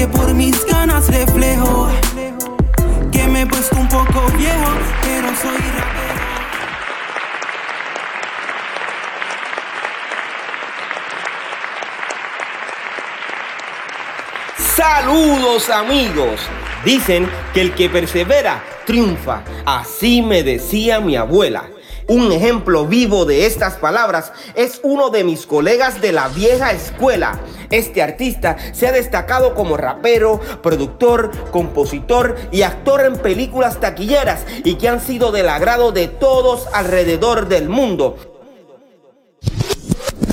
que por mis ganas reflejo que me he puesto un poco viejo, pero soy rapero. Saludos amigos. Dicen que el que persevera triunfa. Así me decía mi abuela. Un ejemplo vivo de estas palabras es uno de mis colegas de la vieja escuela. Este artista se ha destacado como rapero, productor, compositor y actor en películas taquilleras y que han sido del agrado de todos alrededor del mundo.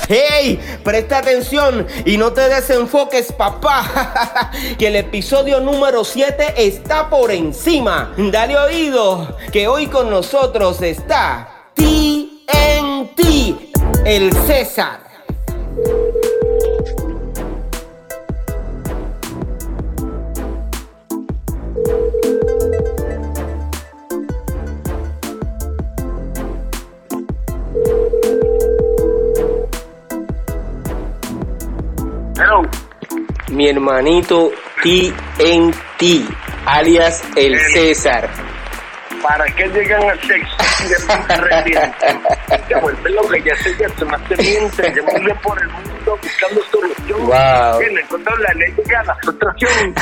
¡Hey! Presta atención y no te desenfoques, papá. que el episodio número 7 está por encima. Dale oído, que hoy con nosotros está TNT, el César. Hello. Mi hermanito TNT, alias el César. ¿Para qué llegan al sexo se? Se vuelve lo que ya se se teniente, yo me voy por el mundo buscando solución. Wow. Bien, encontrar la ley a la frustración.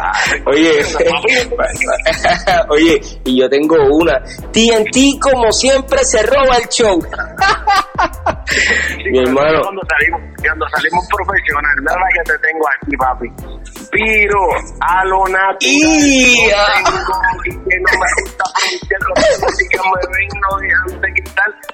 Ah, Oye, oye, y yo tengo una. TNT como siempre se roba el show. Mi hermano. Cuando salimos, cuando salimos profesional, la que te tengo aquí, papi. Piro a lo natural. Y- Tengo y que no me gusta con la música, me ven, no dejan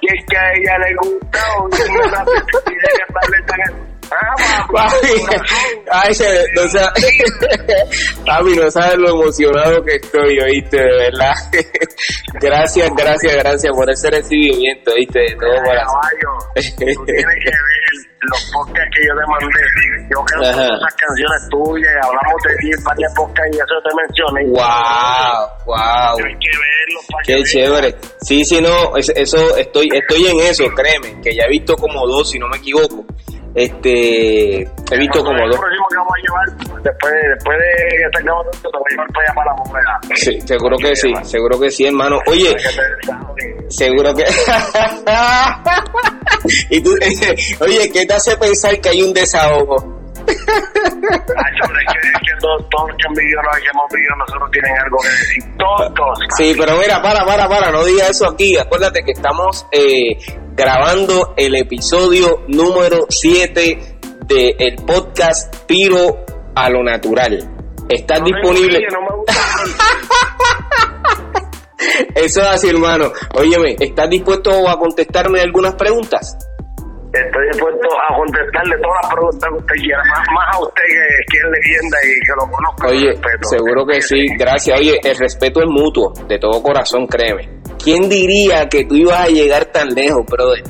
Y es que a ella le gusta, de cantarle tan... Ah, Papi, ay, no sa- papi, no sabes lo emocionado que estoy, oíste, de verdad. gracias, gracias, gracias por ese recibimiento, oíste, de todo corazón. Tú tienes que ver los podcasts que yo te mandé. Yo creo que esas canciones tuyas, hablamos de ti en varias podcasts y eso te mencioné. Wow, wow. Tienes que verlos para Qué que chévere. Sí, sí, no, es- eso estoy estoy en eso, créeme, que ya he visto como dos, si no me equivoco. Este, he visto como dos. próximo que vamos a llevar, después, después de que tengamos te voy a llevar para la bóveda. Sí, seguro que sí, seguro que sí, hermano. Oye, seguro que y tú, oye, ¿qué te hace pensar que hay un desahogo? Ay, hombre, es que, es que todos, todos los que han vivido, los que hemos vivido, nosotros tienen algo que decir. Todos. Sí, pero mira, para, para, para, no digas eso aquí. Acuérdate que estamos eh, grabando el episodio número 7 del podcast Piro a lo Natural. No tengo disponible. idea, no me gusta. Eso es así, hermano. Óyeme, ¿estás dispuesto a contestarme algunas preguntas? Estoy dispuesto a contestarle todas las preguntas que usted quiera, más, más a usted que, que es leyenda y que lo conozco. Oye, respeto. seguro que sí. Gracias. Oye, el respeto es mutuo, de todo corazón, créeme. ¿Quién diría que tú ibas a llegar tan lejos, brother?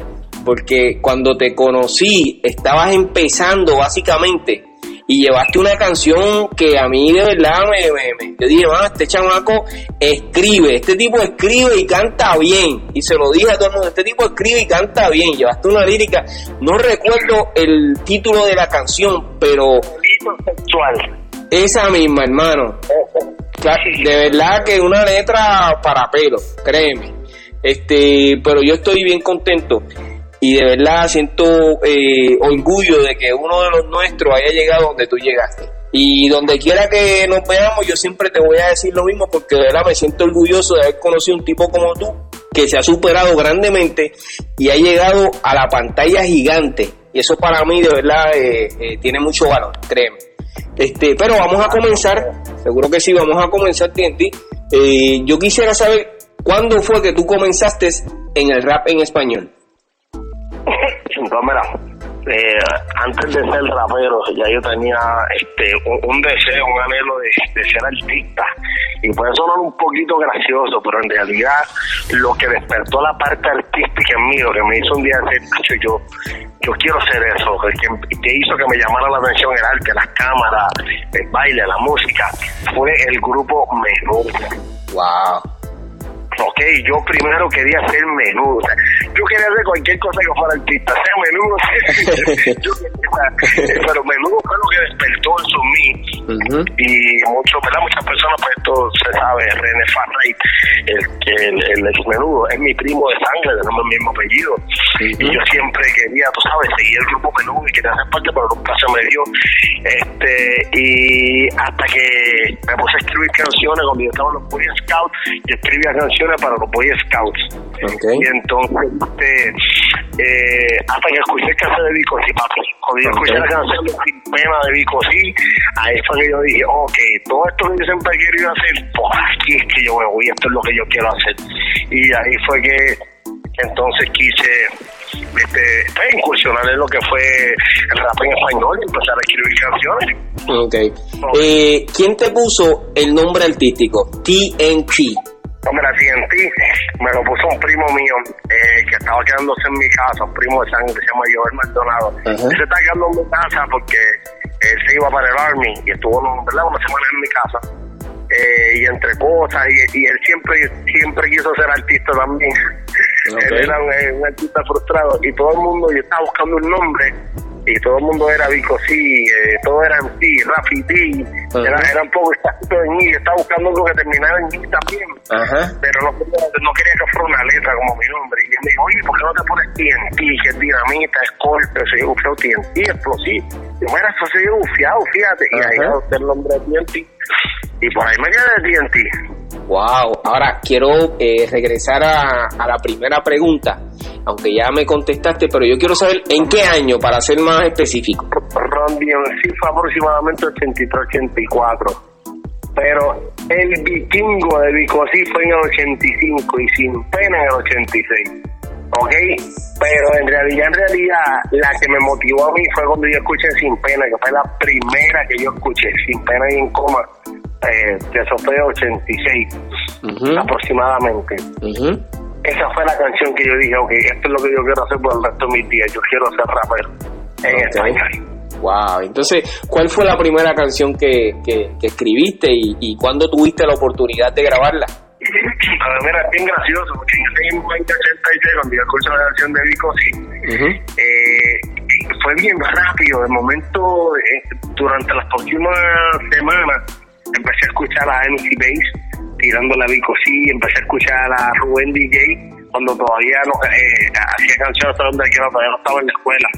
Porque cuando te conocí, estabas empezando básicamente y llevaste una canción que a mí de verdad me, me, me- yo dije, "Ah, este chamaco escribe, este tipo escribe y canta bien. Y se lo dije a todo el mundo, este tipo escribe y canta bien. Llevaste una lírica, no recuerdo el título de la canción, pero sexual. esa misma, hermano. De verdad que una letra para pelo, créeme. Este, pero yo estoy bien contento y de verdad siento eh, orgullo de que uno de los nuestros haya llegado donde tú llegaste. Y donde quiera que nos veamos, yo siempre te voy a decir lo mismo porque de verdad me siento orgulloso de haber conocido un tipo como tú que se ha superado grandemente y ha llegado a la pantalla gigante. Y eso para mí de verdad eh, eh, tiene mucho valor, créeme. Este, pero vamos a comenzar, seguro que sí, vamos a comenzar TNT. Eh, yo quisiera saber cuándo fue que tú comenzaste en el rap en español. Pues mira, eh, antes de ser rapero, ya yo tenía este un, deseo, un anhelo de, ser artista. Y puede sonar un poquito gracioso, pero en realidad lo que despertó la parte artística en mí, lo que me hizo un día decir, yo, yo quiero ser eso, que, que hizo que me llamara la atención el arte, las cámaras, el baile, la música, fue el grupo Menú. Wow ok, yo primero quería ser menudo. yo quería hacer cualquier cosa que fuera artista, sea menudo, pero menudo fue lo que despertó eso en mí. Y mucho, ¿verdad? muchas personas, pues esto se sabe, René Farray, el, el, el, ex menudo, es mi primo de sangre, tenemos el mismo apellido. Y yo siempre quería, tú sabes, seguir el grupo menudo y quería hacer parte, pero nunca se me dio. Este, y hasta que me puse a escribir canciones cuando yo estaba en los Boy Scouts, yo escribía canciones para los Boy Scouts. Y entonces, este, eh, hasta que escuché el caso de Vico sí, papi. Cuando yo escuché la canción de Sin Pena de Vico sí, ahí fue que yo dije, ok, todo esto que yo siempre he querido hacer, pues aquí es que yo me voy, esto es lo que yo quiero hacer. Y ahí fue que entonces quise este, pues, incursionar en lo que fue el rap en español y empezar a escribir canciones. Ok. Eh, ¿Quién te puso el nombre artístico? TNT. Hombre, TNT me lo puso un primo mío eh, que estaba quedándose en mi casa, un primo de sangre, se llama Joel Maldonado. Se está quedando en mi casa porque él se iba para el Army y estuvo ¿verdad? una semana en mi casa. Eh, y entre cosas, y, él siempre siempre quiso ser artista también. él era un, artista frustrado y todo el mundo, yo estaba buscando un nombre y todo el mundo era Vico sí, eh, todo era en sí, Rafi D, era, era, un poco exacto en I, estaba buscando algo que terminara en I también, pero no, no, quería que fuera una letra como mi nombre. Y él me dijo, oye, ¿por qué no te pones TNT, que es dinamita, es golpe, se dijo, TNT, explosivo? Y mira, eso se dio bufiado, fíjate, y ahí el nombre de TNT, y por ahí me quedé de TNT. Wow, ahora quiero eh, regresar a, a la primera pregunta aunque ya me contestaste, pero yo quiero saber en qué año, para ser más específico. Ron sí fue aproximadamente 83-84, pero el vikingo de Vicosí fue en el 85 y sin pena en el 86. ¿ok? Pero en realidad, en realidad, la que me motivó a mí fue cuando yo escuché Sin Pena, que fue la primera que yo escuché, Sin Pena y en coma, eh, que eso fue 86 aproximadamente esa fue la canción que yo dije, ok, esto es lo que yo quiero hacer por el resto de mis días, yo quiero ser rapero en español. Wow, entonces, ¿cuál fue la primera canción que, que, escribiste y, y cuándo tuviste la oportunidad de grabarla? Ver, mira, es bien gracioso, porque en ese 86, cuando yo escuché la canción de Vico, sí, eh, fue bien rápido. De momento, eh, durante las próximas semanas, empecé a escuchar a MC Bass tirando la sí, empecé a escuchar a Rubén DJ cuando todavía no eh, hacía canciones donde todavía no estaba en la escuela.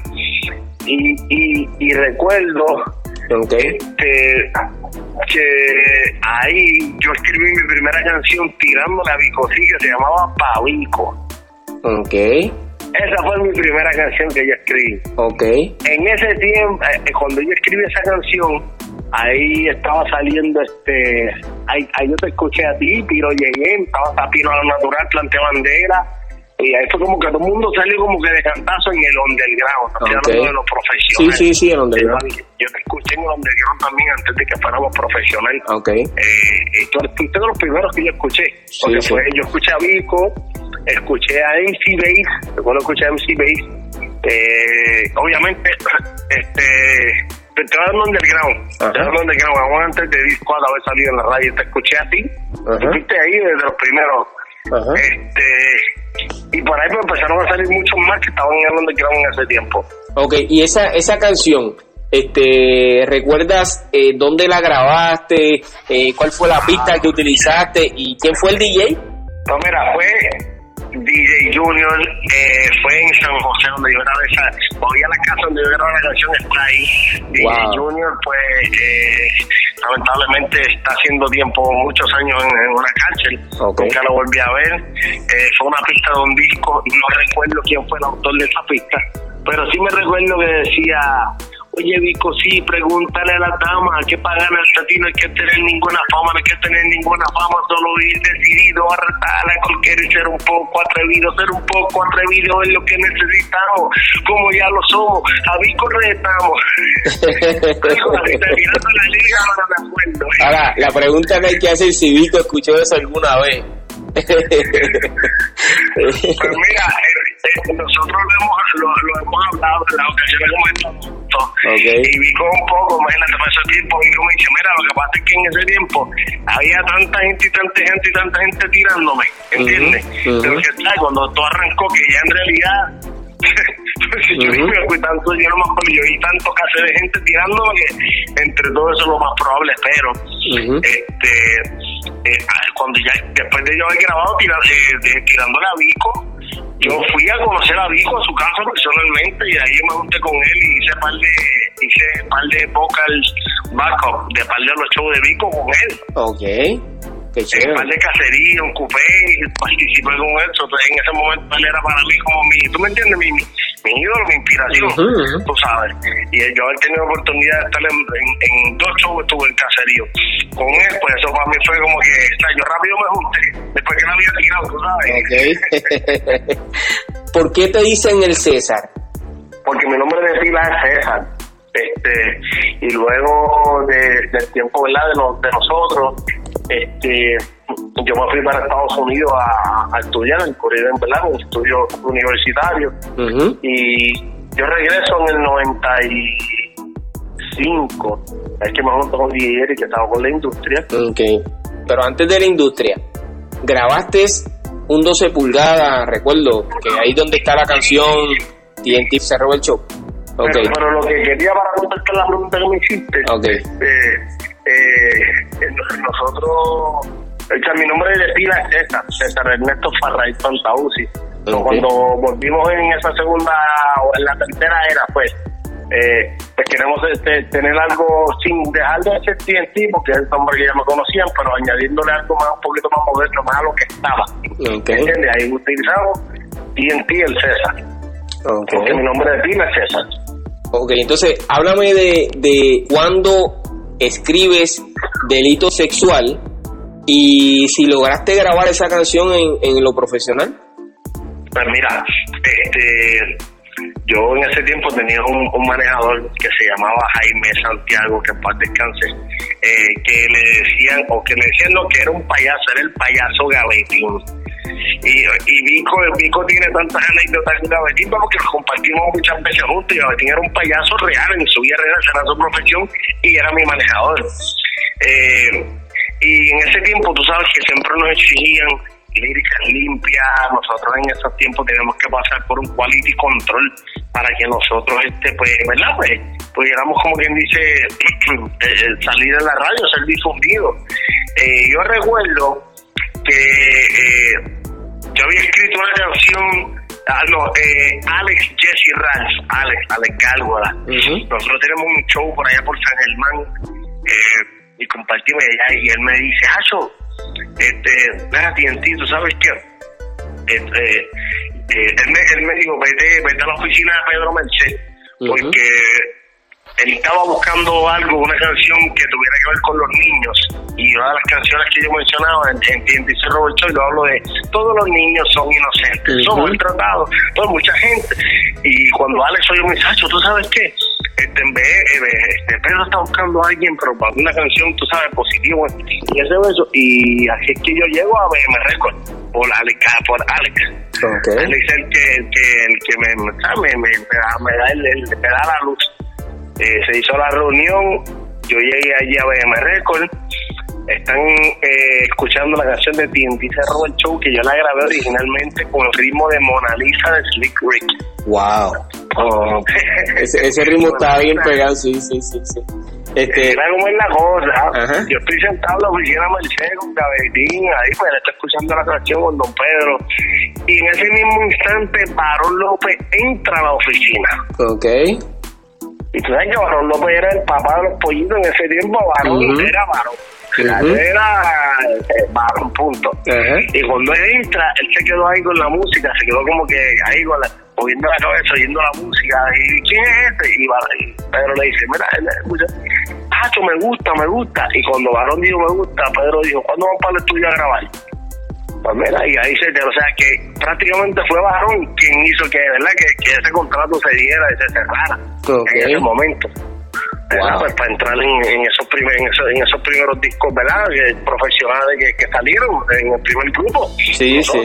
Y, y, y recuerdo este, que ahí yo escribí mi primera canción tirando la sí, que se llamaba Pavico. Ok. Esa fue mi primera canción que yo escribí. Ok. En ese tiempo, eh, cuando yo escribí esa canción, ahí estaba saliendo este ahí, ahí yo te escuché a ti Piro llegué estaba Tapino a la natural planté bandera y ahí fue como que todo el mundo salió como que de cantazo en el underground okay. hablando de los profesionales. Sí sí sí el underground. Yo te escuché en el underground también antes de que fuéramos profesionales. Okay. eh, y tú fuiste de los primeros que yo escuché porque fue, yo escuché a Vico escuché a MC Bass recuerdo escuché a MC Bass eh, obviamente este te voy dando underground. Te voy dando underground. Vamos antes de disco a haber salido en la radio. Te escuché a ti. Fuiste ahí desde los primeros. Este, y por ahí pues empezaron a salir muchos más que estaban en el underground en ese tiempo. Ok, y esa, esa canción, este, ¿recuerdas eh, dónde la grabaste? Eh, ¿Cuál fue la pista que utilizaste? ¿Y quién fue el DJ? No, mira, fue DJ Junior eh, fue en San José donde yo grabé esa, oía la casa donde yo grabé la canción está ahí. DJ Junior pues eh, lamentablemente está haciendo tiempo, muchos años en, una cárcel, nunca lo volví a ver. Eh, fue una pista de un disco, no recuerdo quién fue el autor de esa pista, pero sí me recuerdo que decía Oye, Vico, sí, pregúntale a la dama que pagan el ti no hay que tener ninguna fama, no hay que tener ninguna fama, solo ir decidido a retar a cualquier ser un poco atrevido, ser un poco atrevido es lo que necesitamos, como ya lo somos, a Vico retamos. Ahora, la pregunta que hay que hacer si Vico escuchó eso alguna vez. Pues mira, eh, nosotros lo hemos, lo, lo hemos hablado en las ocasiones como estos okay. y Vico un poco, imagínate, ese tiempo, Vico me dice, mira, lo que pasa es que en ese tiempo había tanta gente y tanta gente y tanta gente tirándome, ¿entiendes? Pero que tal, cuando todo arrancó, que ya en realidad yo, uh -huh. fui tanto, yo no me acuerdo, yo vi tanto casi de gente tirándome que entre todo eso lo más probable, pero este eh, cuando ya después de yo haber grabado tirando, eh, tirándole a Vico, yo fui a conocer a Vico a su casa personalmente y ahí me junté con él y hice par de hice par de vocal backup de par de los shows de Vico con él. Okay. Qué chévere. par de cacería, un coupé, participé con eso. Entonces, en ese momento él era para mí como mi, ¿tú me entiendes? Mi, mi, mi ídolo, mi inspiración, uh -huh. tú sabes. Y yo haber tenido oportunidad de estar en, en, en dos shows estuve en caserío. Con él, pues eso para mí fue como que, o sea, yo rápido me junté, después que la había tirado, tú sabes. Okay. ¿Por qué te dicen el César? Porque mi nombre de pila es César. Este, y luego de, del tiempo ¿verdad? De, los, de nosotros, este, yo me fui para Estados Unidos a, a estudiar en Corea, ¿verdad? Un estudio universitario. Uh -huh. Y yo regreso en el 95. Es que me junto con DJ que estaba con la industria. Ok. Pero antes de la industria, grabaste un 12 pulgadas, recuerdo, que ahí donde está la canción TNT se robó el show. Okay. Pero, pero, lo que quería para contestar la pregunta que me hiciste, okay. eh, eh, nosotros, o sea, mi nombre de pila es César, César Ernesto Farray Pantausi. Okay. Cuando volvimos en esa segunda o en la tercera era, pues, eh, pues queremos este, tener algo sin dejar de ser TNT, porque es el nombre que ya me conocían, pero añadiéndole algo más, un poquito más moderno, más a lo que estaba. Okay. ¿Entiendes? Ahí utilizamos TNT el César. Okay. Porque mi nombre de pila es César. Ok, entonces háblame de, de cuándo escribes delito sexual y si lograste grabar esa canción en, lo profesional. Pues mira, este, yo en ese tiempo tenía un, manejador que se llamaba Jaime Santiago, que paz descanse, eh, que le decían, o que le decían no, que era un payaso, era el payaso Gavetín. Y, y Vico, Vico tiene tantas anécdotas con Gavetín porque lo compartimos muchas veces juntos y Gavetín era un payaso real en su vida real, era su profesión y era mi manejador. Eh, y en ese tiempo tú sabes que siempre nos exigían líricas limpias, nosotros en esos tiempos teníamos que pasar por un quality control para que nosotros, este pues, ¿verdad? Pues pudiéramos, como quien dice, salir en la radio, ser difundido. Eh, yo recuerdo que eh, yo había escrito una canción Ah, no, eh, Alex Jesse Ralph, Alex, Alex Gálgola. Uh -huh. Nosotros tenemos un show por allá por San Germán eh, y compartimos allá y él me dice, Hacho, este, TNT, ¿tú sabes qué? Este, eh, él, me, él me dijo, vete, vete a la oficina de Pedro Merced, uh -huh. porque él estaba buscando algo, una canción que tuviera que ver con los niños. Y una de las canciones que yo mencionaba en, en dice Robert Choy, lo hablo de todos los niños son inocentes, uh -huh. son maltratados, por mucha gente. Y cuando Alex oyó un mensaje, ¿tú sabes qué? Este, en vez, este, Pedro está buscando a alguien, pero para una canción, tú sabes, positiva. Y ese eso. Y así es que yo llego a BM Record por Alex. Por Alex. Okay. Alex es el que, el que, el que me, me, me, me, da, me, da, el, el, me da la luz. Eh, se hizo la reunión, yo llegué allí a BM Record, están eh, escuchando la canción de TNT Cerro el Show que yo la grabé originalmente con el ritmo de Mona Lisa de Slick Rick. Wow. Oh. ese, ese, ritmo está bien pegado, sí, sí, sí, sí. Este... Era como es la cosa. Ajá. Yo estoy sentado en la oficina de Mercedes con Gavetín, ahí pues está escuchando la canción con Don Pedro. Y en ese mismo instante, Barón López entra a la oficina. Ok. Y tú sabes que Barón López era el papá de los pollitos en ese tiempo, Barón uh -huh. era Barón. Uh -huh. Era eh, Barón, punto. Uh -huh. Y cuando él entra, él se quedó ahí con la música, se quedó como que ahí con la, moviendo la cabeza, oyendo la música. ¿Y quién es este? Y, Pedro le dice, mira, él escucha, Pacho, me gusta, me gusta. Y cuando Barón dijo me gusta, Pedro dijo, ¿cuándo vamos para el estudio a grabar? Pues mira, y ahí se te, o sea que prácticamente fue Barón quien hizo que, ¿verdad? Que, que ese contrato se diera y se cerrara en ese momento. Pues para entrar en, esos primer, en, esos, primeros discos, ¿verdad? profesionales que, salieron en el primer grupo. Sí, sí, eso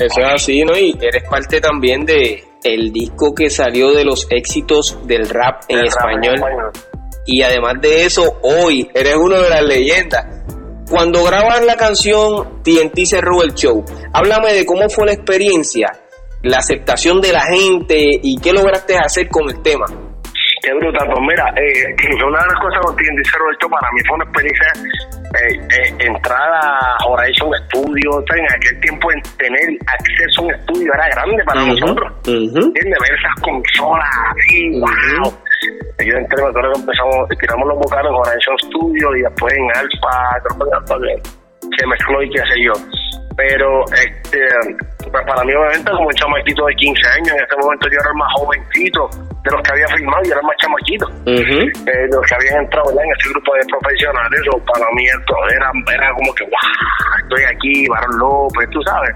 es así, ¿no? Y eres parte también de el disco que salió de los éxitos del rap en, español. Y además de eso, hoy eres uno de las leyendas. Cuando grabas la canción TNT cerró el show, háblame de cómo fue la experiencia, la aceptación de la gente y qué lograste hacer con el tema. Qué brutal, pues mira, eh, una de las cosas con TNT cerró el show para mí fue una experiencia eh, eh, entrar a Horizon Studio, en aquel tiempo en tener acceso a un estudio era grande para nosotros. Ver esas consolas así, wow. Yo entré, me acuerdo que empezamos, tiramos los vocales en Horizon Studio y después en Alpha, creo que Alpha se mezcló y qué sé yo. Pero este pues para mí obviamente como un chamaquito de 15 años, en ese momento yo era el más jovencito de los que había firmado y era el más chamaquito. eh, los que habían entrado en ese grupo de profesionales, o para mí esto era, era como que, wow, estoy aquí, Barón López, tú sabes.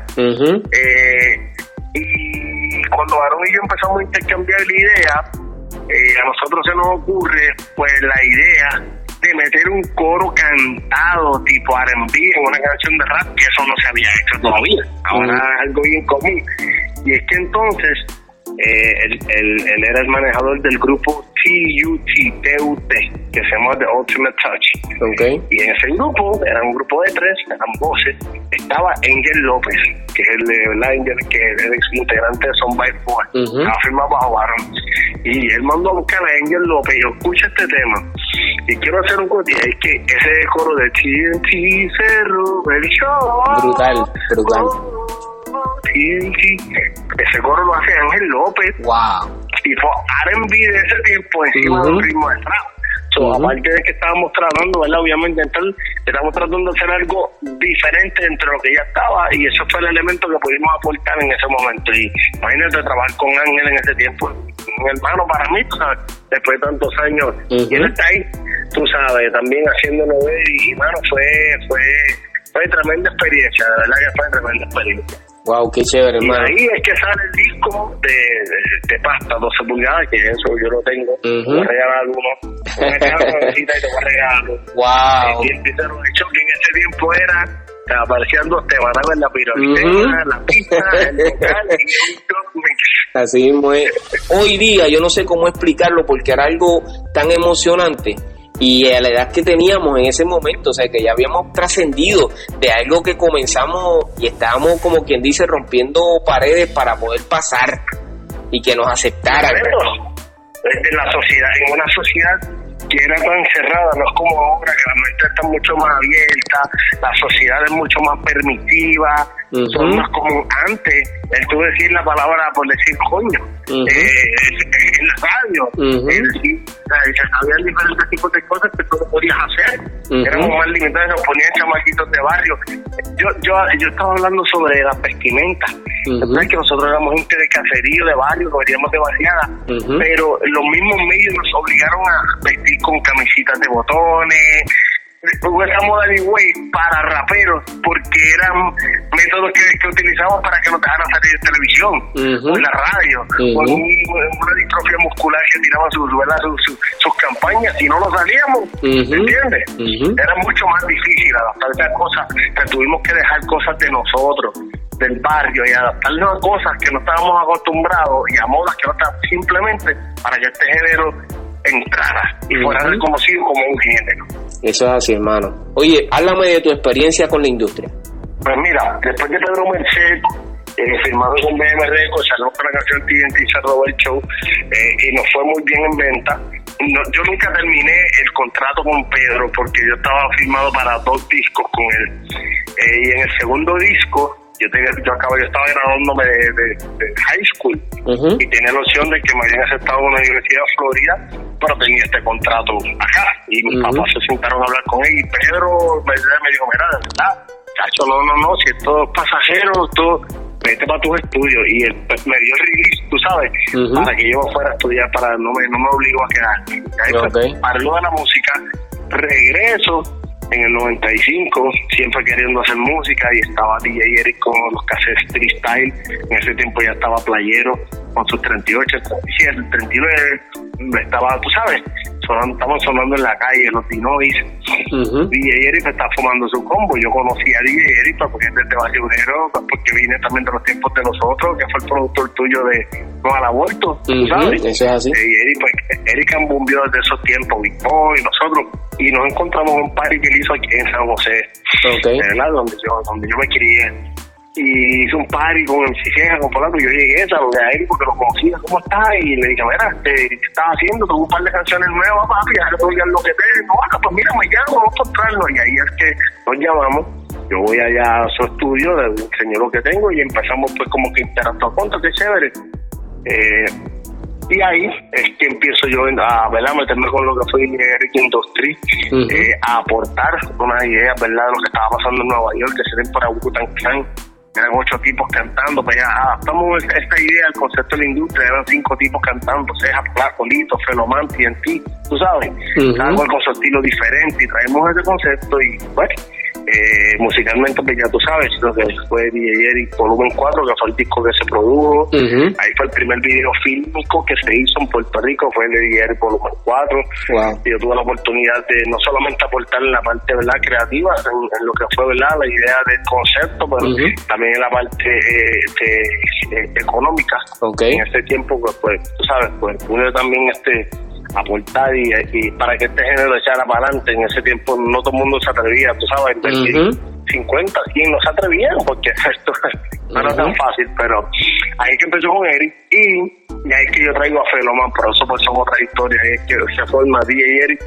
eh, y cuando Barón y yo empezamos a intercambiar la idea, eh, a nosotros se nos ocurre pues la idea de meter un coro cantado tipo R&B en una canción de rap, que eso no se había hecho todavía. Ahora es algo bien común. Y es que entonces eh, él, él, era el manejador del grupo TUT, que se llama The Ultimate Touch. Okay. Y en ese grupo, era un grupo de tres, eran voces, estaba Angel López, que es el de Angel, que es el ex integrante de Son by Four, uh firmado bajo Baron. Y él mandó a buscar a Angel López y yo, escucha este tema. Y quiero hacer un corte, es que ese coro de TNT Cerro, el show. Brutal, brutal. TNT, ese coro lo hace Ángel López. Wow. Y fue R&B de ese tiempo encima uh -huh. del ritmo de trap. So, Aparte de que estábamos tratando, ¿verdad? Obviamente, entonces, estamos tratando de hacer algo diferente entre lo que ya estaba y eso fue el elemento que pudimos aportar en ese momento. Y imagínate trabajar con Ángel en ese tiempo, un hermano para mí, tú sabes, después de tantos años. Y él está ahí, tú sabes, también haciéndolo ver y, mano, fue, fue, fue tremenda experiencia, de verdad que fue tremenda experiencia. Wow, qué chévere, hermano. Y ahí es que sale el disco de, de, de pasta, 12 pulgadas, que eso yo lo tengo. Uh -huh. Voy a regalar uno. Me quedo y te voy a regalar. Wow. Y el Pizarro de hecho que en ese tiempo era aparecían dos temas, la pirotecnia, uh -huh. la pista, el vocal y Así mismo es. Hoy día yo no sé cómo explicarlo porque era algo tan emocionante y a la edad que teníamos en ese momento, o sea, que ya habíamos trascendido de algo que comenzamos y estábamos, como quien dice, rompiendo paredes para poder pasar y que nos aceptaran. Desde la sociedad, en una sociedad que era tan cerrada, no es como ahora que la mente está mucho más abierta, la sociedad es mucho más permitiva, uh -huh. son más como antes, el tú decir la palabra por decir coño, uh -huh. eh, en la radio, uh -huh. el, había diferentes tipos de cosas que tú no podías hacer, éramos más limitados, nos ponían chamaquitos de barrio. Yo, yo, yo estaba hablando sobre las vestimentas, es que nosotros éramos gente de caserío, de barrio, nos veníamos de barriada, pero los mismos medios nos obligaron a vestir con camisitas de botones, hubo esa moda de way para raperos porque eran métodos que, que utilizaban para que no dejaran salir de televisión uh -huh. o en la radio uh -huh. o en una distrofia muscular que tiraban sus, sus, sus, campañas y no lo salíamos uh -huh. ¿entiendes? era mucho más difícil adaptarse a cosas que tuvimos que dejar cosas de nosotros del barrio y adaptarnos a cosas que no estábamos acostumbrados y a modas que no estaban simplemente para que este género entrara y fuera reconocido como un género. Eso es así, hermano. Oye, háblame de tu experiencia con la industria. Pues mira, después de Pedro Merced, eh, firmado con BM Records, salió con la canción TNT se robó el show eh, y nos fue muy bien en venta. No, yo nunca terminé el contrato con Pedro porque yo estaba firmado para dos discos con él. Eh, y en el segundo disco yo, tenía, yo acabo, yo estaba graduándome de, de, de high school uh -huh. y tenía la opción de que me habían aceptado en una universidad de Florida, pero tenía este contrato acá. Y mis uh -huh. papás se sentaron a hablar con él y Pedro me, me dijo, mira, de verdad, cacho, no, no, no, si esto es pasajero, esto, vete para tus estudios. Y él pues, me dio el release, tú sabes, uh -huh. para que yo fuera a estudiar, para no me, no me obligó a quedarme. Y ahí okay. pues, parlo de la música, regreso en el 95, siempre queriendo hacer música y estaba DJ Eric con los cassettes freestyle. En ese tiempo ya estaba playero con sus 38, 37, 39. Estaba, tú sabes, sonando, estaban sonando en la calle los Dinois. DJ Eric estaba fumando su combo. Yo conocí a DJ Eric porque es desde Barrio porque vine también de los tiempos de nosotros, que fue el productor tuyo de No al Aborto, ¿sabes? Eso es así. Y Eric, pues, Eric cambió desde esos tiempos, Big Boy, nosotros y nos encontramos en un party que él hizo aquí en San José, okay. ¿verdad? Donde yo, donde yo me crié. Y hice un party con el Ciceja, con Polaco, y yo llegué, saludé a él porque lo conocía, ¿cómo está? Y le dije, mira, ¿qué estás haciendo? Tengo un par de canciones nuevas, papi, ya te lo que te... No, acá, pues mira, me llamo, vamos a encontrarnos. Y ahí es que nos llamamos yo voy allá a su estudio, le enseño lo que tengo y empezamos pues como que interactuar con qué chévere. Eh, y ahí es que empiezo yo a ¿verdad? meterme con lo que fue Eric Industry, eh, a aportar una idea ¿verdad? de lo que estaba pasando en Nueva York, que se den para Wutan Clan. Eran ocho tipos cantando, pues ya adaptamos esta idea al concepto de la industria, eran cinco tipos cantando, Ceja, Placo, Lito, Feloman, TNT, tú sabes, cada cual con su estilo diferente y traemos ese concepto y bueno, eh, musicalmente, pues ya tú sabes, lo que fue DJ Eric Volumen 4, que fue el disco que se produjo. Ahí fue el primer video fílmico que se hizo en Puerto Rico, fue el de DJ Eric Volumen 4. Y yo tuve la oportunidad de no solamente aportar en la parte ¿verdad? creativa, en, lo que fue ¿verdad? la idea del concepto, pero también en la parte eh, eh, económica. En ese tiempo, pues, pues, tú sabes, pues pude también este aportar y, para que este género echara para adelante. En ese tiempo no todo el mundo se atrevía, tú sabes, invertir 50, 100 no se atrevían porque esto no era tan fácil, pero ahí que empezó con Eric y, y ahí que yo traigo a Feloman, pero eso pues son otras historias, ahí es que se forma DJ Eric.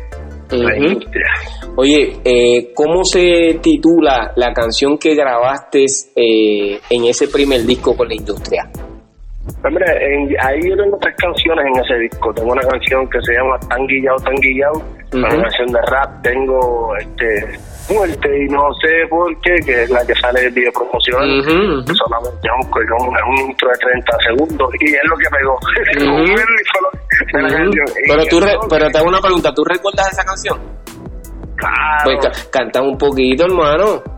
Oye, eh, ¿cómo se titula la canción que grabaste eh, en ese primer disco con la industria? Hombre, ahí yo tengo tres canciones en ese disco. Tengo una canción que se llama Tan Guillao, Tan Guillao. Una canción de rap. Tengo este Muerte y no sé por qué, que es la que sale del video promocional. Solamente es un, un, intro de 30 segundos y es lo que pegó. pero, tú pero te hago una pregunta. ¿Tú recuerdas esa canción? Claro. Pues canta un poquito, hermano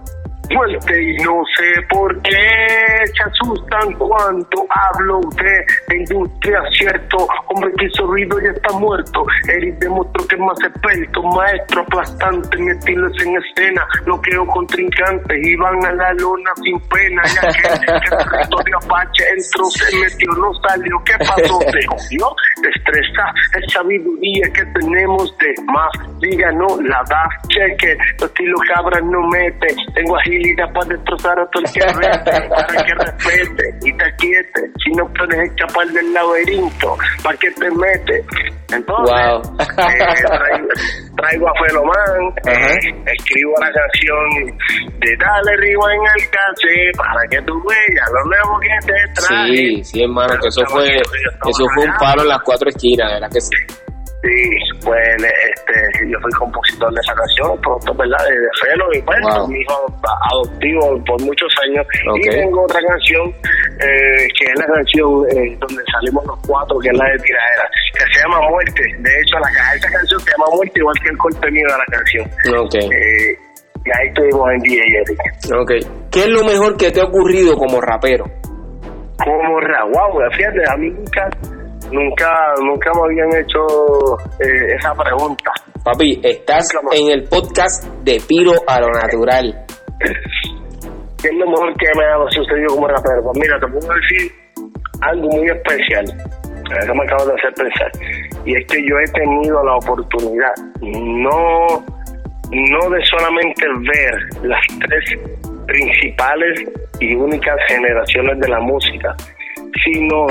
fuerte y no sé por qué se asustan cuando hablo de industria, cierto, hombre que hizo ruido ya está muerto, Eric demostró que es más experto, maestro aplastante, mi estilo es en escena, bloqueo contrincantes y van a la lona sin pena, ya que, el territorio Apache entró, se metió, no salió, ¿qué pasó? Te jodió, destreza, es sabiduría que tenemos de más, diga no, la da, cheque, los estilos cabras no mete, tengo agilidad para destrozar a todo el que para que respete y te quiete. Si no puedes escapar del laberinto, ¿para qué te metes? Entonces, eh, traigo, a Feloman, eh, escribo la canción de Dale Riva en el caché para que tú veas lo nuevo que te trae. Sí, sí, hermano, que eso fue, eso fue un palo en las cuatro esquinas, ¿verdad que sí? Sí, pues este, yo fui compositor de esa canción, pronto, ¿verdad? De, Felo, y bueno, mi hijo adoptivo por muchos años. Y tengo otra canción, eh, que es la canción eh, donde salimos los cuatro, que es la de Tiradera, que se llama Muerte. De hecho, la, esta canción se llama Muerte, igual que el contenido de la canción. Okay. Eh, y ahí estuvimos en DJ Eric. Ok. ¿Qué es lo mejor que te ha ocurrido como rapero? Como rapero, wow, fíjate, a mí nunca nunca nunca me habían hecho eh, esa pregunta. Papi, estás en el podcast de Piro a lo Natural. ¿Qué es lo mejor que me ha sucedido como rapero? Pues mira, te puedo decir algo muy especial. Eso me acabo de hacer pensar. Y es que yo he tenido la oportunidad, no, no de solamente ver las tres principales y únicas generaciones de la música, sino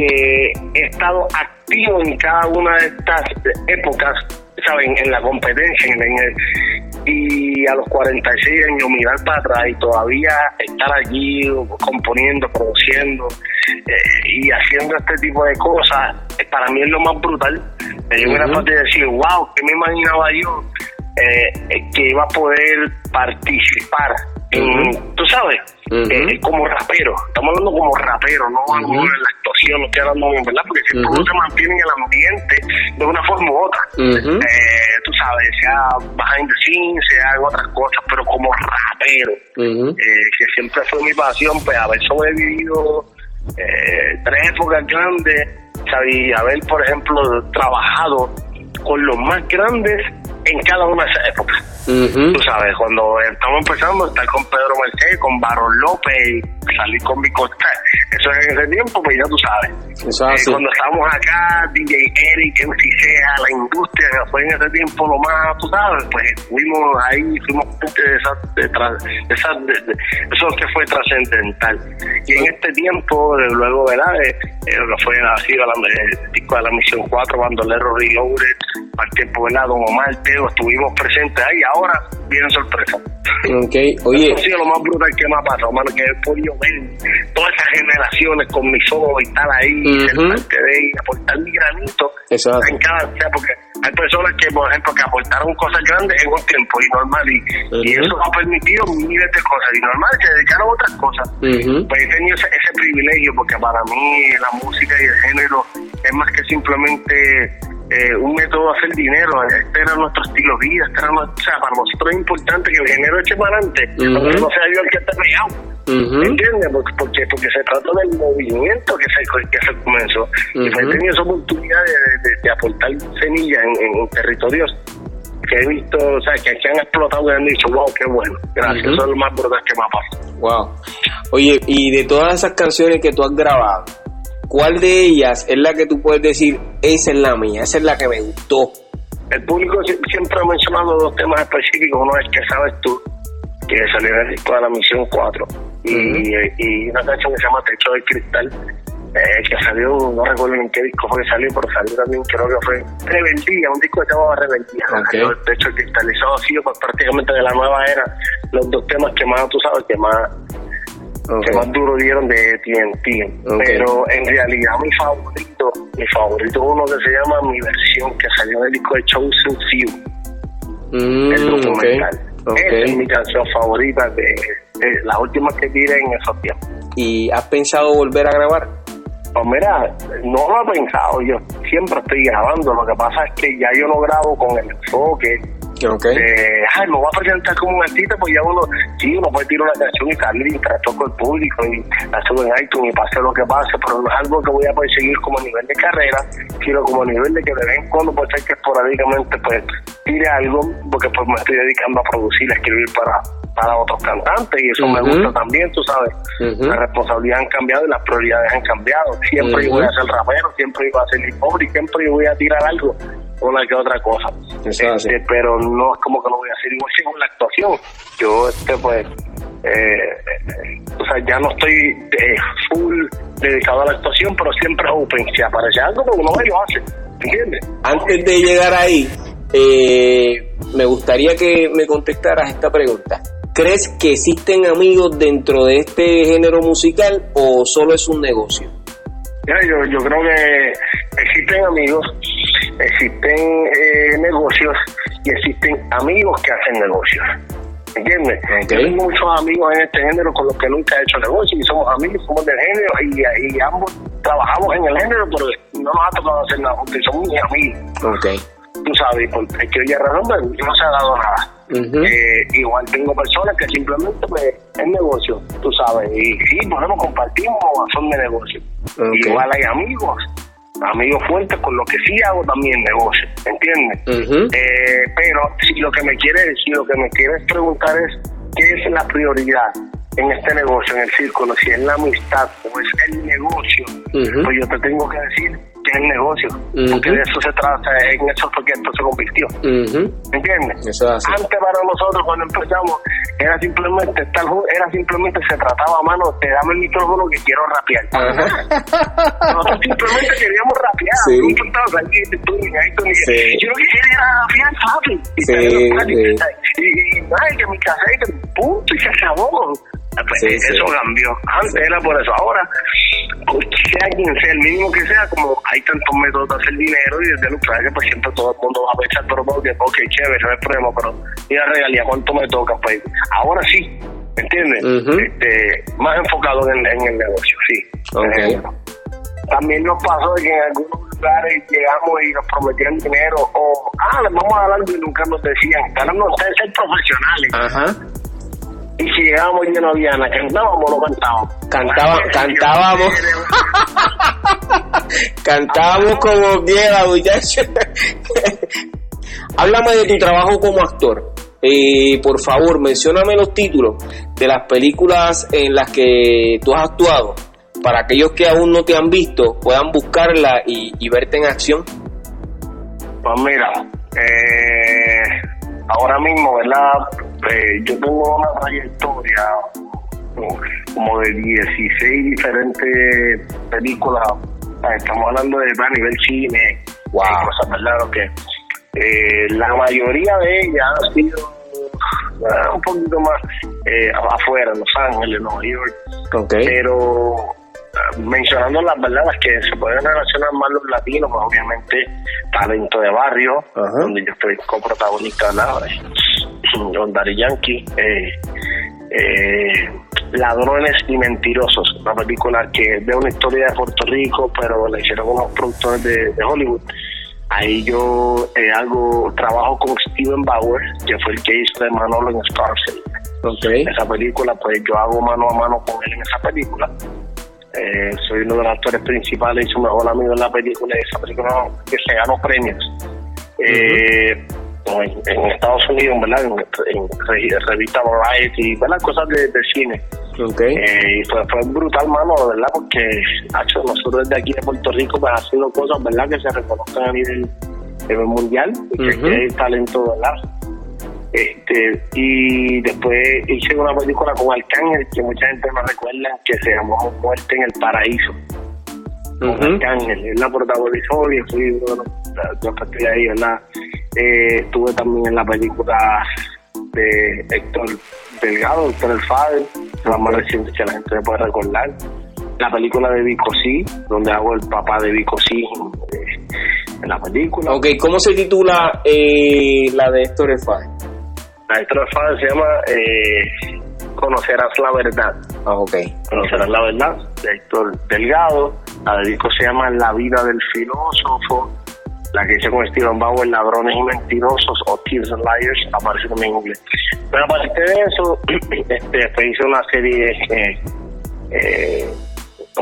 que he estado activo en cada una de estas épocas, ¿saben? En la competencia, en, y a los 46 años mirar para atrás y todavía estar allí componiendo, produciendo eh, y haciendo este tipo de cosas, eh, para mí es lo más brutal. Me una parte de decir, wow, que me imaginaba yo eh, que iba a poder participar tú sabes, eh, como rapero, estamos hablando como rapero, no en la actuación, no estoy hablando, ¿verdad? Porque si uh se mantiene en el ambiente de una forma u otra, eh, tú tú sabes, sea behind the scenes, sea en otras cosas, pero como rapero, eh, que siempre fue mi pasión, pues haber sobrevivido eh, tres épocas grandes, ¿sabes? haber, por ejemplo, trabajado con los más grandes en cada una de esas épocas. Tú sabes, cuando estamos empezando, estar con Pedro Mercedes, con Barón López, salir con mi costa, eso es en ese tiempo, pues ya tú sabes. Eh, cuando estábamos acá, DJ Eric, MC Sea, la industria, que fue en ese tiempo lo más, tú sabes, pues fuimos ahí, fuimos parte de esa, de, esa eso que fue trascendental. Y en este tiempo, luego, ¿verdad? Eh, eh, lo que fue así, el disco de la Misión 4, Bandolero Reloaded, al tiempo, ¿verdad? Don Omar, Teo, estuvimos presentes ahí, ahora vienen sorpresas. Ok, oye. Eso ha sido lo más brutal que me ha pasado, mano, que he podido ver todas esas generaciones con mis ojos y estar ahí, ser parte de y aportar mi granito en cada, o sea, porque hay personas que, por ejemplo, que aportaron cosas grandes en un tiempo y normal, y, y eso ha permitido miles de cosas, y normal se dedicaron a otras cosas. Pues he tenido ese, ese privilegio, porque para mí la música y el género es más que simplemente eh, un método de hacer dinero. Este era nuestro estilo de vida. Este era o sea, para nosotros es importante que el dinero eche para adelante, aunque no sea yo el que esté pegado. ¿Entiendes? Porque, porque, se trata del movimiento que se, que se comenzó. Y he tenido esa oportunidad de, de, aportar semillas en, en, territorios que he visto, o sea, que, han explotado y han dicho, wow, qué bueno. Gracias, eso es lo más brutal que me ha pasado. Wow. Oye, y de todas esas canciones que tú has grabado, ¿Cuál de ellas es la que tú puedes decir, esa es la mía, esa es la que me gustó? El público siempre ha mencionado dos temas específicos. Uno es que sabes tú, que salió en el disco de la Misión 4, y, y, una canción que se llama Techo de Cristal, eh, que salió, no recuerdo en qué disco fue que salió, pero salió también, creo que fue Rebeldía, un disco que se llamaba Rebeldía. Okay. El Techo de Cristal, eso ha sido pues, prácticamente de la nueva era, los dos temas que más, tú sabes, que más que más duro dieron de TNT. Pero en realidad mi favorito, mi favorito es uno que se llama Mi Versión, que salió del disco de Chosen Few. Mm, el documental. es mi canción favorita de, las últimas que tiré en esos tiempos. ¿Y has pensado volver a grabar? Pues mira, no lo he pensado, yo siempre estoy grabando, lo que pasa es que ya yo no grabo con el enfoque Okay. Eh, ay, me voy a presentar como un artista, pues ya uno, sí, uno puede tirar una canción y salir y tratar con el público y la subo en iTunes y pase lo que pase, pero no es algo que voy a perseguir como a nivel de carrera, sino como a nivel de que de vez en cuando puede ser que esporádicamente pues tire algo, porque pues me estoy dedicando a producir, a escribir para para otros cantantes y eso me gusta también, tú sabes. Las responsabilidades han cambiado y las prioridades han cambiado. Siempre yo voy a ser rapero, siempre iba a ser hip hop y siempre yo voy a tirar algo una que otra cosa. Este, pero no es como que lo voy a hacer igual que con la actuación. Yo, este, pues, eh, o sea, ya no estoy de full dedicado a la actuación, pero siempre open. Si aparece algo, pues uno lo hace. ¿Entiendes? Antes de llegar ahí, eh, me gustaría que me contestaras esta pregunta. ¿Crees que existen amigos dentro de este género musical o solo es un negocio? yo, yo creo que existen amigos existen eh, negocios y existen amigos que hacen negocios. ¿Entiendes? Tengo muchos amigos en este género con los que nunca he hecho negocio y somos amigos, somos del género y, ambos trabajamos en el género, pero no nos ha tocado hacer nada porque somos mis amigos. Okay. Tú sabes, porque que oye razón, no se ha dado nada. eh, igual tengo personas que simplemente pues, es negocio, tú sabes, y sí, podemos compartimos son de negocio. Igual hay amigos amigos fuertes con lo que sí hago también negocio, ¿entiendes? eh, pero si lo que me quiere decir, lo que me quieres preguntar es qué es la prioridad en este negocio, en el círculo, si es la amistad o es el negocio, pues yo te tengo que decir que es el negocio, porque de eso se trata, en eso fue que esto se convirtió. ¿Entiendes? Antes para nosotros cuando empezamos era simplemente estar era simplemente se trataba mano te dame el micrófono que quiero rapear nosotros simplemente queríamos rapear sí. no importaba aquí tú ni ahí tú ni sí. yo lo que quería era rapear fácil y, sí, y, y, ay, que mi casa punto y se acabó pues eso cambió. Antes era por eso. Ahora, pues, sea quien sea, el mínimo que sea, como hay tantos métodos de hacer dinero y desde los que pues siempre todo el mundo va a pensar, pero porque, ok, chévere, no hay problema, pero y la regalía, ¿cuánto me toca? Pues ahora sí, ¿entiendes? este, más enfocado en, en, el negocio, sí. Okay. También nos pasó de que en algunos lugares llegamos y nos prometían dinero o, ah, les vamos a dar algo y nunca nos decían. Ahora no ustedes ser profesionales. Ajá. Y si llegábamos y no había nada, cantábamos o no cantábamos. Cantaba, cantábamos. cantábamos como quiera, muchachos. Háblame de tu trabajo como actor. Eh, por favor, mencióname los títulos de las películas en las que tú has actuado para aquellos que aún no te han visto puedan buscarla y, y verte en acción. Pues mira, eh, ahora mismo, ¿verdad? Eh, yo tengo una trayectoria como de 16 diferentes películas. Estamos hablando de a nivel cine, wow. cosas, ¿verdad? Que, eh, la mayoría de ellas han sido uh, un poquito más eh, afuera, en Los Ángeles, Nueva York. Okay. Pero mencionando las verdades que se pueden relacionar más los latinos, pues obviamente talento de barrio, donde yo estoy coprotagonista ¿no? con Daddy Yankee, eh, eh, Ladrones y Mentirosos, una película que es de una historia de Puerto Rico, pero la hicieron unos productores de, de Hollywood. Ahí yo eh, hago trabajo con Steven Bauer, que fue el que hizo de Manolo en Scarface. Okay. Esa película, pues yo hago mano a mano con él en esa película. Eh, soy uno de los actores principales y su mejor amigo en la película, esa película que se ganó premios. Eh, en, en, Estados Unidos, ¿verdad? En, en, revista Variety, ¿verdad? Cosas de, de cine. Okay. Eh, y fue, fue brutal, mano, ¿verdad? Porque hecho, nosotros desde aquí de Puerto Rico, pues haciendo cosas, ¿verdad? Que se reconozcan a nivel, mundial, y uh -huh. que hay talento, ¿verdad? Este, y después hice una película con Arcángel que mucha gente no recuerda que se llamó Muerte en el Paraíso. Uh -huh. Arcángel, él la protagonizó y fui bueno, yo estoy ahí, ¿verdad? Eh, estuve también en la película de Héctor Delgado, Héctor El Fader, la más reciente que la gente me puede recordar. La película de Vico C, donde hago el papá de Vico C eh, en la película. Ok, ¿cómo se titula eh, la de Héctor El Fader? Héctor El Fader se llama eh, Conocerás la Verdad. Ah, ok. Conocerás la Verdad, de Héctor Delgado. La de Vico se llama La vida del filósofo la que hice con Steven Bauer, Ladrones y Mentirosos o Thieves and Liars, aparece también en inglés. Pero aparte de eso, este, hice una serie eh, eh,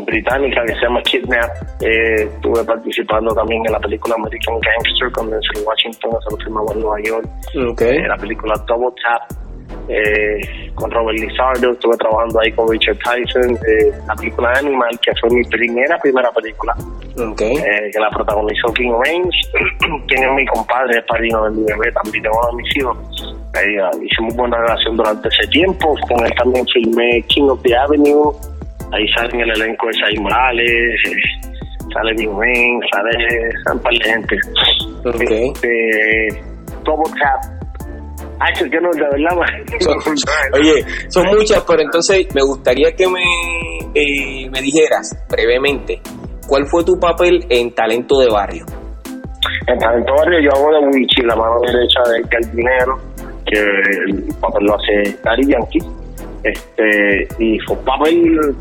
británica que se llama Kidnap. Eh, estuve participando también en la película American Gangster con Denzel Washington, se lo filmamos en Nueva York. Okay. la película Double Tap. con Robert Lizardo, estuve trabajando ahí con Richard Tyson, la película Animal, que fue mi primera, primera película, okay. que la protagonizó King Range, quien es mi compadre, es padrino del bebé, también tengo uno de mis hijos. Hicimos buena relación durante ese tiempo, con él también filmé King of the Avenue, ahí sale en el elenco de Sai Morales, sale King Range, sale un par de gente. Okay. Este, Double Tap, Ah, yo no, de verdad, son, Oye, son muchas, pero entonces me gustaría que me, eh, me dijeras brevemente, ¿cuál fue tu papel en Talento de Barrio? En Talento de Barrio yo hago de Wichi, la mano derecha del jardinero, que el papel lo hace Daddy Yankee. Este, y fue un papel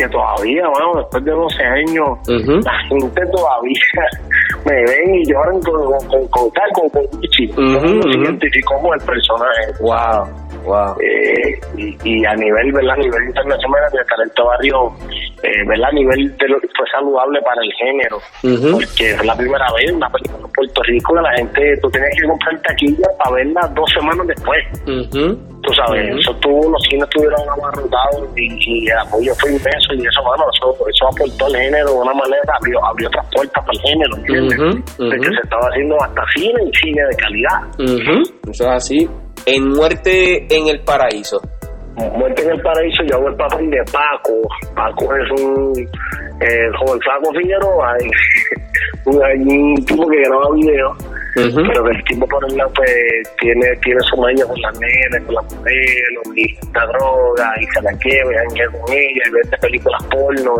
que todavía, bueno, después de 12 años, uh -huh. la gente todavía me ven y lloran con, con, con, con, con Wichi. Uh -huh, se identificó como el personaje. Wow, wow. Eh, y, y, a nivel, ¿verdad? A nivel internacional, el talento barrio, eh, ¿verdad? A nivel de lo, fue saludable para el género. Uh -huh. Porque es la primera vez una película en Puerto Rico que la gente, tú tenías que comprar taquilla para verla dos semanas después. Tú sabes, eso tuvo, los cines estuvieron abarrotados y, y el apoyo fue inmenso y eso, bueno, eso, eso aportó al género de una manera, abrió, abrió otras puertas para el género, ¿entiendes? Uh de que se estaba haciendo hasta cine y cine de calidad. Eso es así. En Muerte en el Paraíso. Muerte en el Paraíso, yo hago el papel de Paco. Paco es un eh, joven Flaco Figueroa, un, un tipo que graba videos. Uh -huh. pero que el tipo por el lado pues tiene, tiene su maña con las nenas, con las modelos, y la droga, y se la quema, y con ella, y vende películas porno,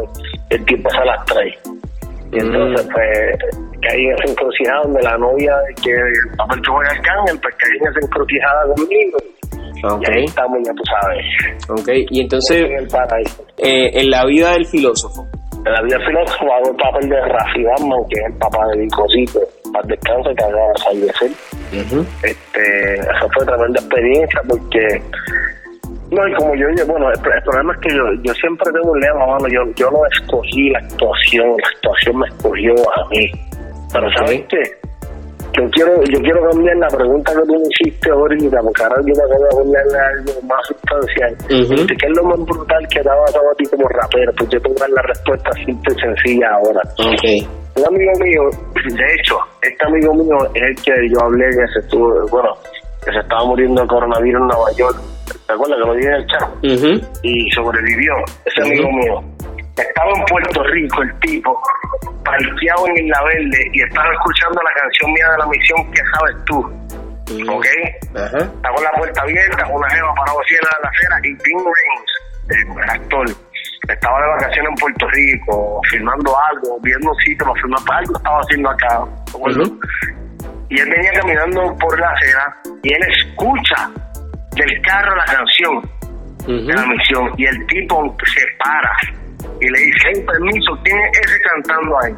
y el tipo se las trae. Y entonces, pues, caí en esa encrucijada donde la novia, que el papel que juega el cángel, pues caí en esa encrucijada conmigo. Okay. Y ahí estamos, ya tú sabes. Ok, y entonces, en. Eh, en la vida del filósofo, la vida final jugaba el papel de Rafi Batman, que es el papá de Vicosito, para descanso que acaba de fallecer. este, esa fue tremenda experiencia porque no, y como yo dije, bueno, el, problema es que yo, yo siempre tengo un lema, mano, yo, yo no escogí la actuación, la actuación me escogió a mí. Pero ¿sabes qué? Yo quiero, yo quiero cambiar la pregunta que tú me hiciste ahorita, porque ahora yo te acabo de ponerle algo más sustancial. ¿Qué es lo más brutal que te ha pasado a ti como rapero? Pues yo tengo la respuesta simple y sencilla ahora. Okay. Un amigo mío, de hecho, este amigo mío es el que yo hablé que se estuvo, bueno, que se estaba muriendo de coronavirus en Nueva York. ¿Te acuerdas que lo dije en el chat? Y sobrevivió, ese amigo mío. Estaba en Puerto Rico el tipo, parqueado en Isla Verde, y estaba escuchando la canción mía de la misión que sabes tú. ¿Ok? Está con la puerta abierta, una jeva parado así en la acera, y Tim Raines, el actor, estaba de vacaciones en Puerto Rico, filmando algo, viendo un sitio para filmar algo, estaba haciendo acá. Y él venía caminando por la acera y él escucha del carro la canción de la misión y el tipo se para y le dice, permiso, ¿quién es ese cantando ahí?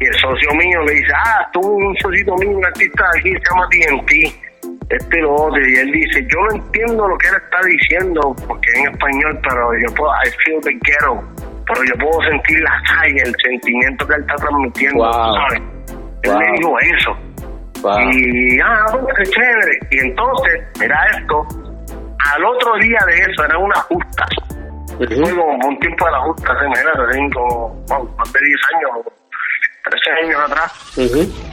Y el socio mío le dice, ah, tú un socio mío, un artista de aquí, se llama TNT, este lo otro, y él dice, yo no entiendo lo que él está diciendo, porque en español, pero yo puedo, I feel the ghetto, pero yo puedo sentir la calle, el sentimiento que él está transmitiendo, ¿sabes? Él me dijo eso. Y, ah, bueno, qué chévere. Y entonces, mira esto, al otro día de eso, era una justa. Como un tiempo de la justa, era como, más de 10 años, 13 años atrás.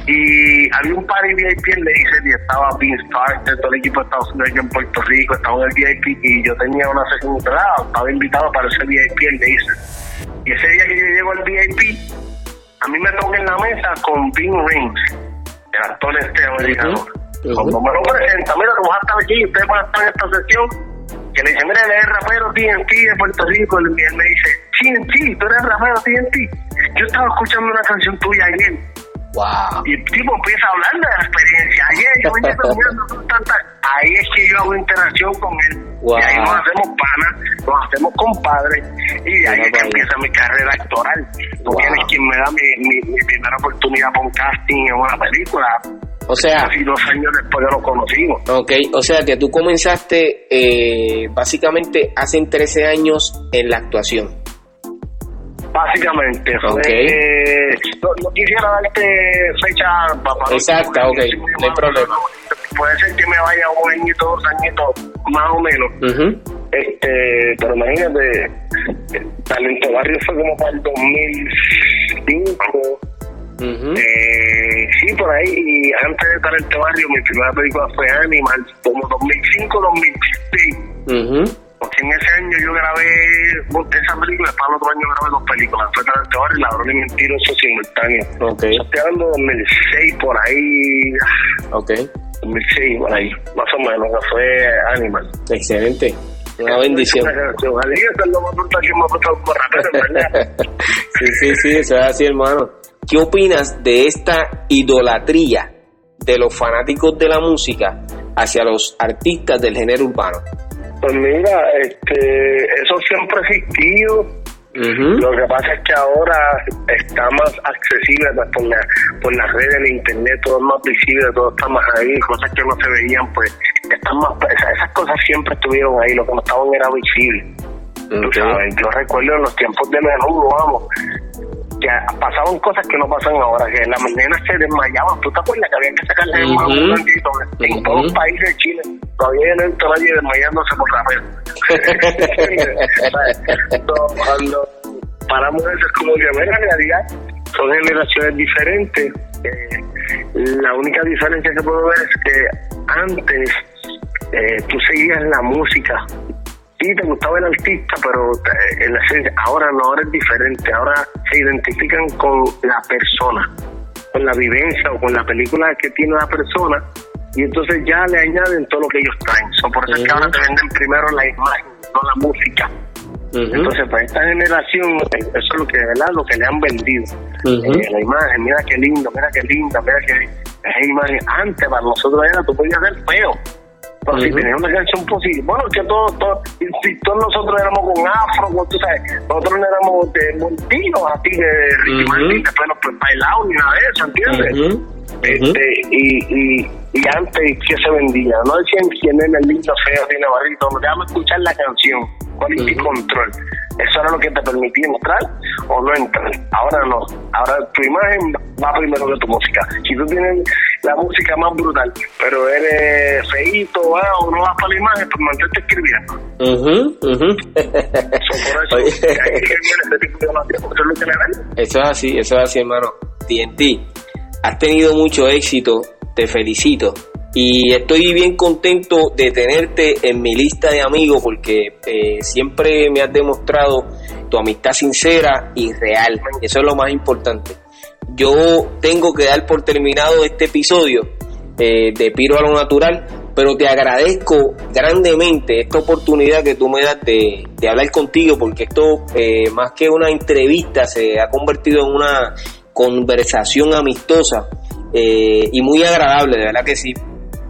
Y había un party VIP en Laser y estaba Vince Carter, todo el equipo de Estados Unidos en Puerto Rico, estaba en el VIP y yo tenía una sesión entrada, estaba invitado para ese VIP en Laser. Y ese día que yo llego al VIP, a mí me toca en la mesa con Pink Rings el actor este americano. Cuando me lo presenta, mira, tú vas a estar aquí, ustedes van a estar en esta sesión, que le dice, mira, él es rapero TNT de Puerto Rico, y él me dice, TNT, tú eres rapero TNT. Yo estaba escuchando una canción tuya ayer. Wow. Y el tipo empieza a hablar de la experiencia. Ayer yo tantas. Ahí es que yo hago interacción con él. Y ahí nos hacemos panas, nos hacemos compadres. Y de ahí es que empieza mi carrera actoral. Tú tienes quien me da mi, mi, mi primera oportunidad con casting en una película. O sea, casi dos años después de lo conocimos. Ok, o sea que tú comenzaste eh, básicamente hace 13 años en la actuación. Básicamente, okay. no, quisiera darte fecha para Exacta, ok, no hay problema. Puede ser que me vaya un añito, dos añitos, más o menos. este Pero imagínate, Talento Barrio fue como para el 2005. eh, sí, por ahí, y antes de Talento Barrio, mi primera película fue Animal, como 2005, 2006. Porque en ese año yo grabé esa película, para el otro año grabé dos películas, fue Barrio y Ladrón y Mentiroso simultáneo. Okay. Estoy hablando de 2006 por ahí. Ok. 2006 por ahí, más o menos, que fue Animal. Excelente. Una bendición. sí, sí, sí, eso es así, hermano. ¿Qué opinas de esta idolatría de los fanáticos de la música hacia los artistas del género urbano? Pues mira, este, eso siempre ha existido. Lo que pasa es que ahora está más accesible pues, por, la, por las redes, el internet, todo es más visible, todo está más ahí, cosas que no se veían, pues están más, esas, cosas siempre estuvieron ahí, lo que no estaban era visible. Yo recuerdo en los tiempos de menudo, vamos, que pasaban cosas que no pasan ahora, que las nenas se desmayaban. ¿Tú te acuerdas que había que sacarle uh -huh. un bendito en todos los países de Chile? Todavía no entró nadie desmayándose por rapero. cuando paramos eso es como que, en realidad, son generaciones diferentes. Eh, la única diferencia que puedo ver es que antes eh, tú seguías la música sí te gustaba el artista, pero en la esencia, ahora no, ahora es diferente, ahora se identifican con la persona, con la vivencia o con la película que tiene la persona, y entonces ya le añaden todo lo que ellos traen. por eso es que ahora te venden primero la imagen, no la música. Entonces, para esta generación, eh, eso es lo que, ¿verdad? Lo que le han vendido. Eh, la imagen, mira qué lindo, mira qué linda, mira qué... Esa imagen, antes para nosotros era, tú podías ver feo Pero si tenés una canción positiva, bueno, que todos, todos, si todos nosotros éramos con afro, tú sabes, nosotros no éramos de montillos, así de Ricky Martin, después nos bailados ni nada de eso, ¿entiendes? este, y, y, y antes que se vendía, no decían quién era el lindo, feo, tiene barrito, déjame escuchar la canción, quality control. Eso era lo que te permitía entrar o no entrar. Ahora no. Ahora tu imagen va primero que tu música. Si tú tienes la música más brutal, pero eres feíto ah, o no vas para la imagen, pues mantente escribiendo. Uh -huh, eso, por eso, eso es así, eso es así, hermano. TNT, has tenido mucho éxito, te felicito y estoy bien contento de tenerte en mi lista de amigos porque eh, siempre me has demostrado tu amistad sincera y real. Eso es lo más importante. Yo tengo que dar por terminado este episodio eh, de Piro a lo Natural, pero te agradezco grandemente esta oportunidad que tú me das de, de hablar contigo porque esto eh, más que una entrevista se ha convertido en una conversación amistosa y muy agradable, de verdad que sí.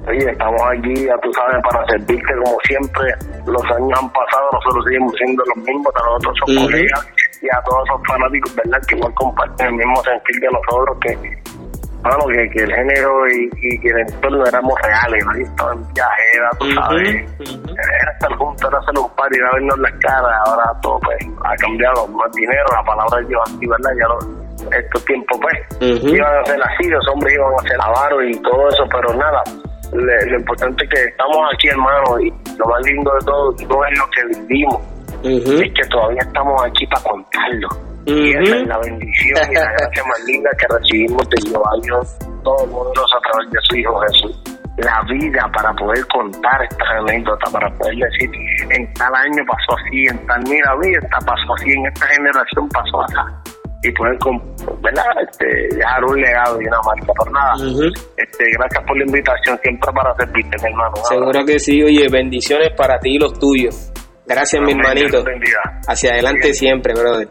Oye, estamos aquí, ya tú sabes, para servirte como siempre. Los años han pasado, nosotros seguimos siendo los mismos, a nosotros somos colegas y a todos esos fanáticos, ¿verdad? Que igual comparten el mismo sentir que nosotros, que, bueno, que, que el género y, que el entorno éramos reales, ¿no? Estaban en viajera, tú sabes. Era estar juntos, era hacer un par y a vernos las caras. Ahora todo, pues, ha cambiado. Más dinero, la palabra lleva así, ¿verdad? Ya lo, estos tiempos, pues, iban a ser así, los hombres iban a ser avaros y todo eso, pero nada lo importante es que estamos aquí, hermano, y lo más lindo de todo no es lo que vivimos, es que todavía estamos aquí para contarlo. Y esa es la bendición y la gracia más linda que recibimos de Dios, todos nosotros a través de su Hijo Jesús. La vida para poder contar estas anécdotas, para poder decir, en tal año pasó así, en tal, mira, vida pasó así, en esta generación pasó así y poder ¿verdad? Este, dejar un legado y una marca por nada. este, gracias por la invitación, siempre para servirte, mi hermano. Seguro que sí, oye, bendiciones para ti y los tuyos. Gracias, mi hermanito. Hacia adelante siempre, brother.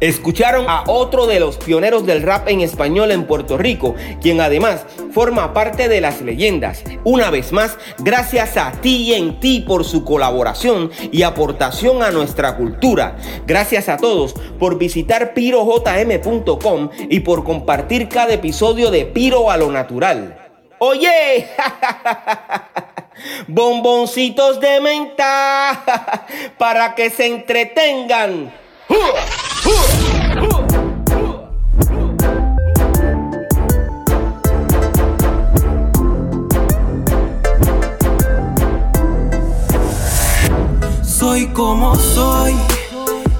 Escucharon a otro de los pioneros del rap en español en Puerto Rico, quien además forma parte de las leyendas. Una vez más, gracias a ti en ti por su colaboración y aportación a nuestra cultura. Gracias a todos por visitar pirojm.com y por compartir cada episodio de Piro a lo Natural. Oye, bomboncitos de menta para que se entretengan. Soy como soy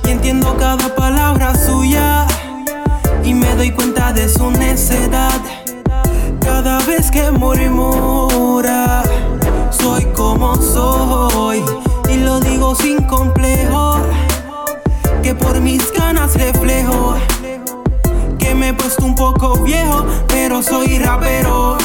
y entiendo cada palabra suya y me doy cuenta de su necedad cada vez que murmura. Soy como soy y lo digo sin complejo que por mis ganas reflejo que me he puesto un poco viejo, pero soy rapero.